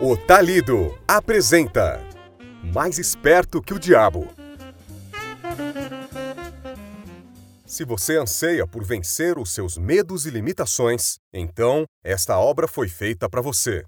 O Talido apresenta Mais Esperto que o Diabo. Se você anseia por vencer os seus medos e limitações, então esta obra foi feita para você.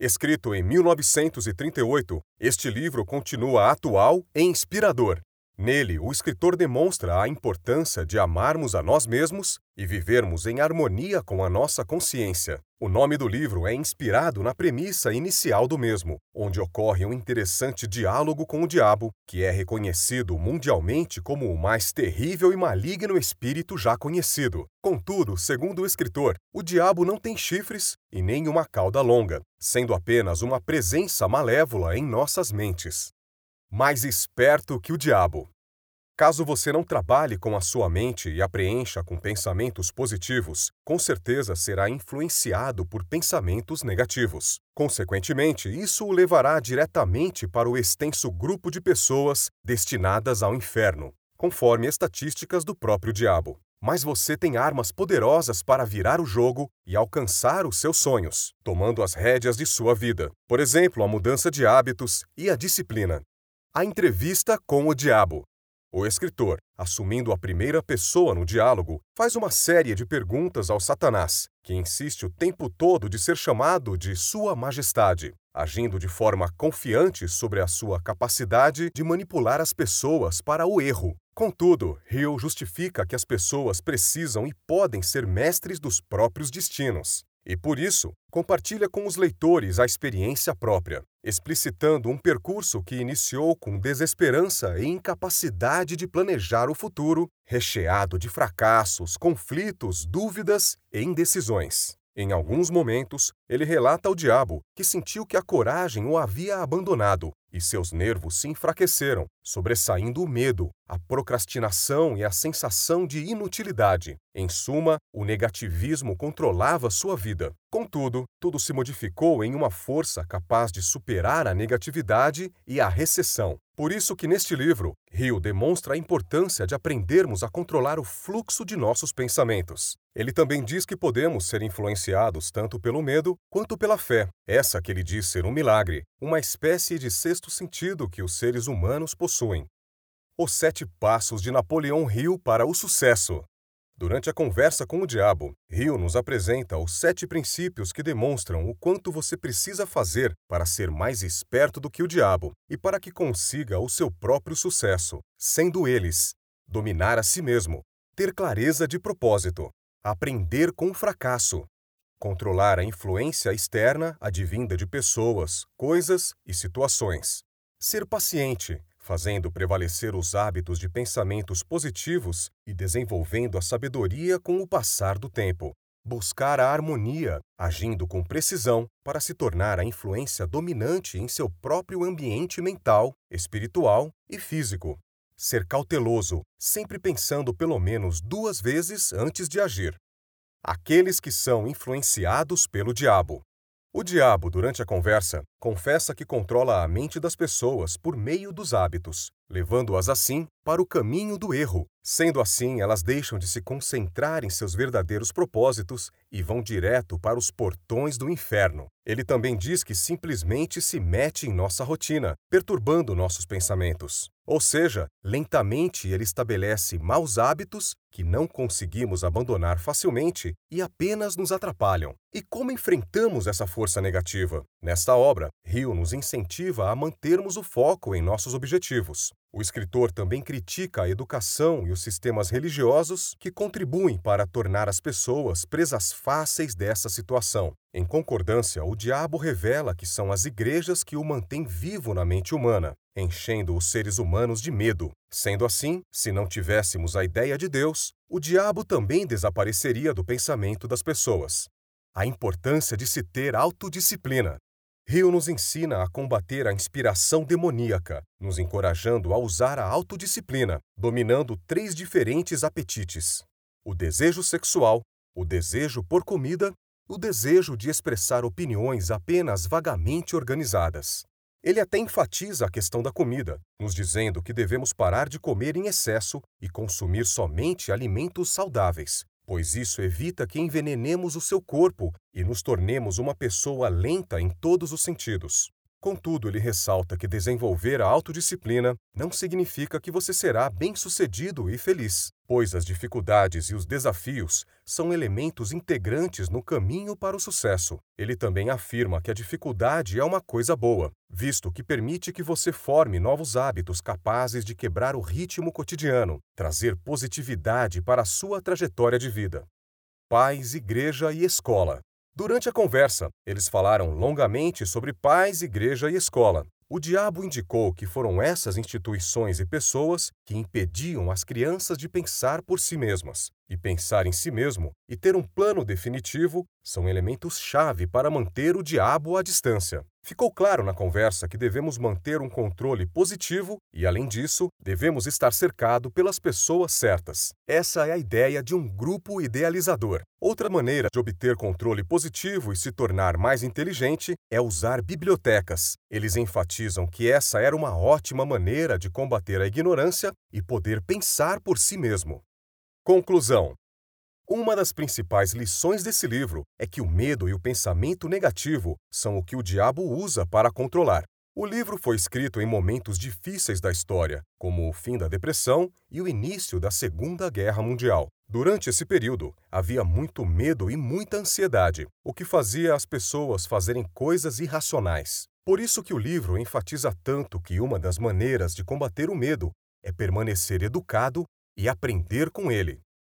Escrito em 1938, este livro continua atual e inspirador. Nele, o escritor demonstra a importância de amarmos a nós mesmos e vivermos em harmonia com a nossa consciência. O nome do livro é inspirado na premissa inicial do mesmo, onde ocorre um interessante diálogo com o diabo, que é reconhecido mundialmente como o mais terrível e maligno espírito já conhecido. Contudo, segundo o escritor, o diabo não tem chifres e nem uma cauda longa, sendo apenas uma presença malévola em nossas mentes mais esperto que o diabo. Caso você não trabalhe com a sua mente e a preencha com pensamentos positivos, com certeza será influenciado por pensamentos negativos. Consequentemente, isso o levará diretamente para o extenso grupo de pessoas destinadas ao inferno, conforme estatísticas do próprio diabo. Mas você tem armas poderosas para virar o jogo e alcançar os seus sonhos, tomando as rédeas de sua vida. Por exemplo, a mudança de hábitos e a disciplina. A entrevista com o diabo. O escritor, assumindo a primeira pessoa no diálogo, faz uma série de perguntas ao Satanás, que insiste o tempo todo de ser chamado de Sua Majestade, agindo de forma confiante sobre a sua capacidade de manipular as pessoas para o erro. Contudo, Hill justifica que as pessoas precisam e podem ser mestres dos próprios destinos. E por isso, compartilha com os leitores a experiência própria, explicitando um percurso que iniciou com desesperança e incapacidade de planejar o futuro, recheado de fracassos, conflitos, dúvidas e indecisões. Em alguns momentos, ele relata ao diabo que sentiu que a coragem o havia abandonado e seus nervos se enfraqueceram, sobressaindo o medo, a procrastinação e a sensação de inutilidade. Em suma, o negativismo controlava sua vida. Contudo, tudo se modificou em uma força capaz de superar a negatividade e a recessão. Por isso que neste livro, Rio demonstra a importância de aprendermos a controlar o fluxo de nossos pensamentos. Ele também diz que podemos ser influenciados tanto pelo medo quanto pela fé, essa que ele diz ser um milagre, uma espécie de sexto sentido que os seres humanos possuem. Os Sete Passos de Napoleão Hill para o Sucesso. Durante a conversa com o diabo, Hill nos apresenta os sete princípios que demonstram o quanto você precisa fazer para ser mais esperto do que o diabo e para que consiga o seu próprio sucesso, sendo eles: dominar a si mesmo, ter clareza de propósito, aprender com o fracasso, Controlar a influência externa advinda de pessoas, coisas e situações. Ser paciente, fazendo prevalecer os hábitos de pensamentos positivos e desenvolvendo a sabedoria com o passar do tempo. Buscar a harmonia, agindo com precisão para se tornar a influência dominante em seu próprio ambiente mental, espiritual e físico. Ser cauteloso, sempre pensando pelo menos duas vezes antes de agir. Aqueles que são influenciados pelo diabo. O diabo, durante a conversa, confessa que controla a mente das pessoas por meio dos hábitos, levando-as assim para o caminho do erro. Sendo assim, elas deixam de se concentrar em seus verdadeiros propósitos e vão direto para os portões do inferno. Ele também diz que simplesmente se mete em nossa rotina, perturbando nossos pensamentos. Ou seja, lentamente ele estabelece maus hábitos que não conseguimos abandonar facilmente e apenas nos atrapalham. E como enfrentamos essa força negativa? Nesta Rio nos incentiva a mantermos o foco em nossos objetivos. O escritor também critica a educação e os sistemas religiosos que contribuem para tornar as pessoas presas fáceis dessa situação. Em concordância, o diabo revela que são as igrejas que o mantêm vivo na mente humana, enchendo os seres humanos de medo. Sendo assim, se não tivéssemos a ideia de Deus, o diabo também desapareceria do pensamento das pessoas. A importância de se ter autodisciplina. Rio nos ensina a combater a inspiração demoníaca, nos encorajando a usar a autodisciplina, dominando três diferentes apetites: o desejo sexual, o desejo por comida, o desejo de expressar opiniões apenas vagamente organizadas. Ele até enfatiza a questão da comida, nos dizendo que devemos parar de comer em excesso e consumir somente alimentos saudáveis, pois isso evita que envenenemos o seu corpo e nos tornemos uma pessoa lenta em todos os sentidos. Contudo, ele ressalta que desenvolver a autodisciplina não significa que você será bem-sucedido e feliz, pois as dificuldades e os desafios são elementos integrantes no caminho para o sucesso. Ele também afirma que a dificuldade é uma coisa boa, visto que permite que você forme novos hábitos capazes de quebrar o ritmo cotidiano, trazer positividade para a sua trajetória de vida. Pais, igreja e escola. Durante a conversa, eles falaram longamente sobre pais, igreja e escola. O diabo indicou que foram essas instituições e pessoas que impediam as crianças de pensar por si mesmas. E pensar em si mesmo e ter um plano definitivo são elementos-chave para manter o diabo à distância. Ficou claro na conversa que devemos manter um controle positivo e, além disso, devemos estar cercado pelas pessoas certas. Essa é a ideia de um grupo idealizador. Outra maneira de obter controle positivo e se tornar mais inteligente é usar bibliotecas. Eles enfatizam que essa era uma ótima maneira de combater a ignorância e poder pensar por si mesmo. Conclusão: uma das principais lições desse livro é que o medo e o pensamento negativo são o que o diabo usa para controlar. O livro foi escrito em momentos difíceis da história, como o fim da Depressão e o início da Segunda Guerra Mundial. Durante esse período, havia muito medo e muita ansiedade, o que fazia as pessoas fazerem coisas irracionais. Por isso que o livro enfatiza tanto que uma das maneiras de combater o medo é permanecer educado e aprender com ele.